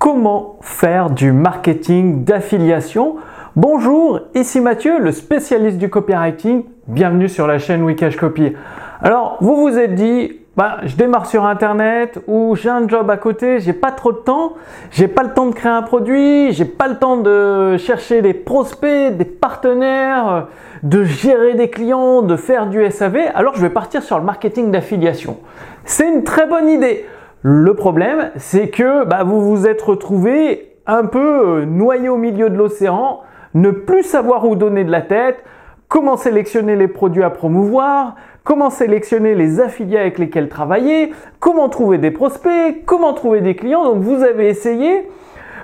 comment faire du marketing d'affiliation. Bonjour, ici Mathieu, le spécialiste du copywriting. Bienvenue sur la chaîne Wikash Copy. Alors, vous vous êtes dit, bah, je démarre sur internet ou j'ai un job à côté, j'ai pas trop de temps, j'ai pas le temps de créer un produit, j'ai pas le temps de chercher des prospects, des partenaires, de gérer des clients, de faire du SAV, alors je vais partir sur le marketing d'affiliation. C'est une très bonne idée. Le problème, c'est que bah, vous vous êtes retrouvé un peu euh, noyé au milieu de l'océan, ne plus savoir où donner de la tête, comment sélectionner les produits à promouvoir, comment sélectionner les affiliés avec lesquels travailler, comment trouver des prospects, comment trouver des clients. Donc vous avez essayé,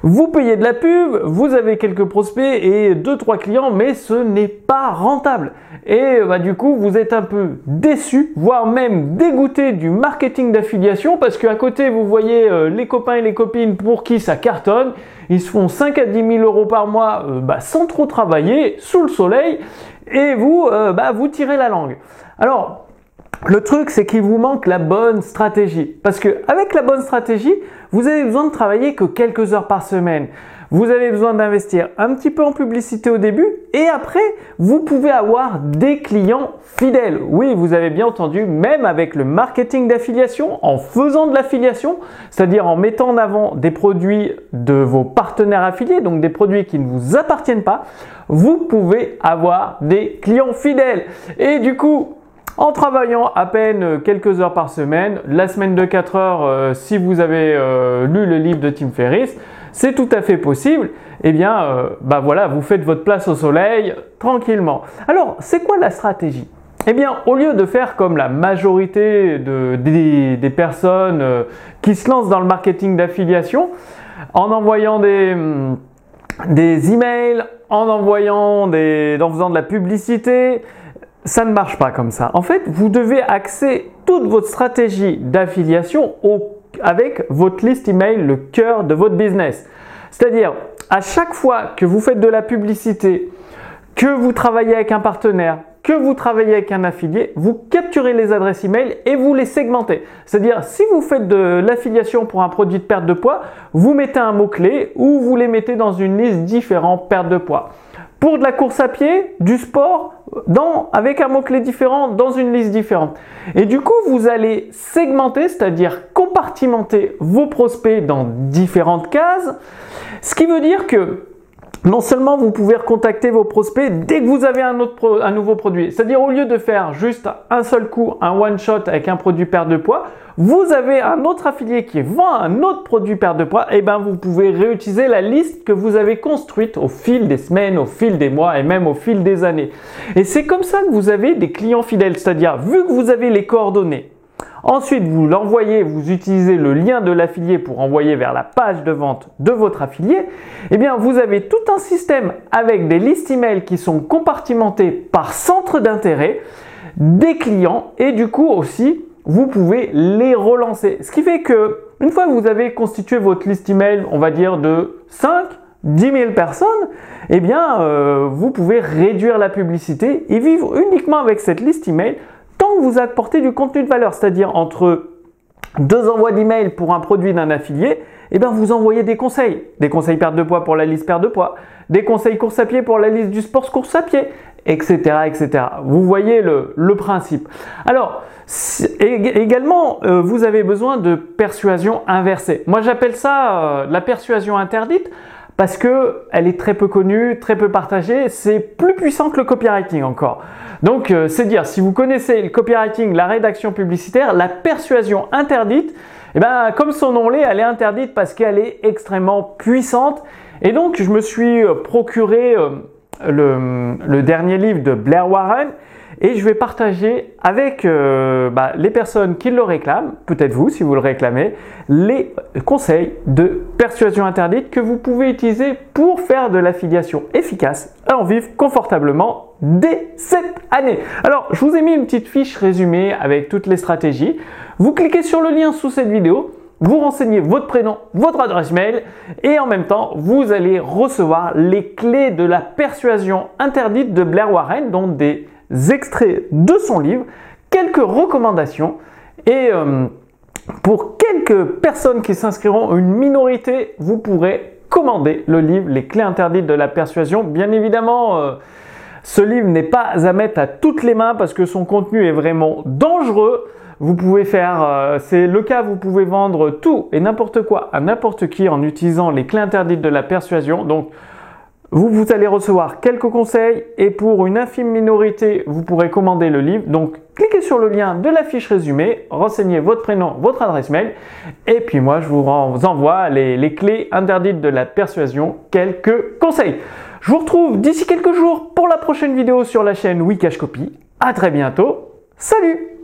vous payez de la pub, vous avez quelques prospects et 2-3 clients, mais ce n'est pas rentable. Et bah, du coup, vous êtes un peu déçu, voire même dégoûté du marketing d'affiliation parce qu'à côté, vous voyez euh, les copains et les copines pour qui ça cartonne. Ils se font 5 à 10 000 euros par mois euh, bah, sans trop travailler, sous le soleil, et vous, euh, bah, vous tirez la langue. Alors, le truc, c'est qu'il vous manque la bonne stratégie. Parce que avec la bonne stratégie, vous avez besoin de travailler que quelques heures par semaine. Vous avez besoin d'investir un petit peu en publicité au début et après, vous pouvez avoir des clients fidèles. Oui, vous avez bien entendu, même avec le marketing d'affiliation, en faisant de l'affiliation, c'est-à-dire en mettant en avant des produits de vos partenaires affiliés, donc des produits qui ne vous appartiennent pas, vous pouvez avoir des clients fidèles. Et du coup, en travaillant à peine quelques heures par semaine, la semaine de 4 heures, euh, si vous avez euh, lu le livre de Tim Ferriss, c'est tout à fait possible. Eh bien, euh, bah voilà, vous faites votre place au soleil tranquillement. Alors, c'est quoi la stratégie? Eh bien, au lieu de faire comme la majorité des, personnes qui se lancent dans le marketing d'affiliation, en envoyant des, des emails, en envoyant des, en faisant de la publicité, ça ne marche pas comme ça. En fait, vous devez axer toute votre stratégie d'affiliation avec votre liste email, le cœur de votre business. C'est-à-dire, à chaque fois que vous faites de la publicité, que vous travaillez avec un partenaire, que vous travaillez avec un affilié, vous capturez les adresses email et vous les segmentez. C'est-à-dire, si vous faites de l'affiliation pour un produit de perte de poids, vous mettez un mot-clé ou vous les mettez dans une liste différente perte de poids. Pour de la course à pied, du sport, avec un mot-clé différent, dans une liste différente. Et du coup, vous allez segmenter, c'est-à-dire compartimenter vos prospects dans différentes cases. Ce qui veut dire que non seulement vous pouvez recontacter vos prospects dès que vous avez un, autre un nouveau produit, c'est-à-dire au lieu de faire juste un seul coup, un one-shot avec un produit perte de poids, vous avez un autre affilié qui vend un autre produit perte de poids, et eh ben vous pouvez réutiliser la liste que vous avez construite au fil des semaines, au fil des mois et même au fil des années. Et c'est comme ça que vous avez des clients fidèles, c'est-à-dire vu que vous avez les coordonnées, Ensuite, vous l'envoyez, vous utilisez le lien de l'affilié pour envoyer vers la page de vente de votre affilié. Eh bien, vous avez tout un système avec des listes email qui sont compartimentées par centre d'intérêt des clients et du coup aussi, vous pouvez les relancer. Ce qui fait que une fois que vous avez constitué votre liste email, on va dire de 5 10 000 personnes, eh bien, euh, vous pouvez réduire la publicité et vivre uniquement avec cette liste email tant que vous apportez du contenu de valeur, c'est-à-dire entre deux envois d'email pour un produit d'un affilié, eh bien vous envoyez des conseils. Des conseils perte de poids pour la liste perte de poids, des conseils course à pied pour la liste du sport course à pied, etc. etc. Vous voyez le, principe. Alors, également, euh, vous avez besoin de persuasion inversée. Moi j'appelle ça euh, la persuasion interdite parce que elle est très peu connue, très peu partagée, c'est plus puissant que le copywriting encore. Donc euh, c'est dire si vous connaissez le copywriting, la rédaction publicitaire, la persuasion interdite, eh ben comme son nom l'est, elle est interdite parce qu'elle est extrêmement puissante. Et donc je me suis euh, procuré euh, le, dernier livre de Blair Warren et je vais partager avec bah, les personnes qui le réclament, peut-être vous si vous le réclamez, les conseils de persuasion interdite que vous pouvez utiliser pour faire de l'affiliation efficace en vivre confortablement dès cette année. Alors, je vous ai mis une petite fiche résumée avec toutes les stratégies. Vous cliquez sur le lien sous cette vidéo vous renseignez votre prénom, votre adresse mail et en même temps, vous allez recevoir les clés de la persuasion interdite de Blair Warren, dont des extraits de son livre, quelques recommandations et, euh, pour quelques personnes qui s'inscriront, une minorité, vous pourrez commander le livre Les clés interdites de la persuasion. Bien évidemment, euh, ce livre n'est pas à mettre à toutes les mains parce que son contenu est vraiment dangereux. Vous pouvez faire, euh, c'est le cas, vous pouvez vendre tout et n'importe quoi à n'importe qui en utilisant les clés interdites de la persuasion. Donc, vous, allez recevoir quelques conseils et pour une infime minorité, vous pourrez commander le livre. Donc, cliquez sur le lien de la fiche résumée, renseignez votre prénom, votre adresse mail et puis moi, je vous envoie les, les clés interdites de la persuasion, quelques conseils. Je vous retrouve d'ici quelques jours pour la prochaine vidéo sur la chaîne Wikash Copy. À très bientôt. Salut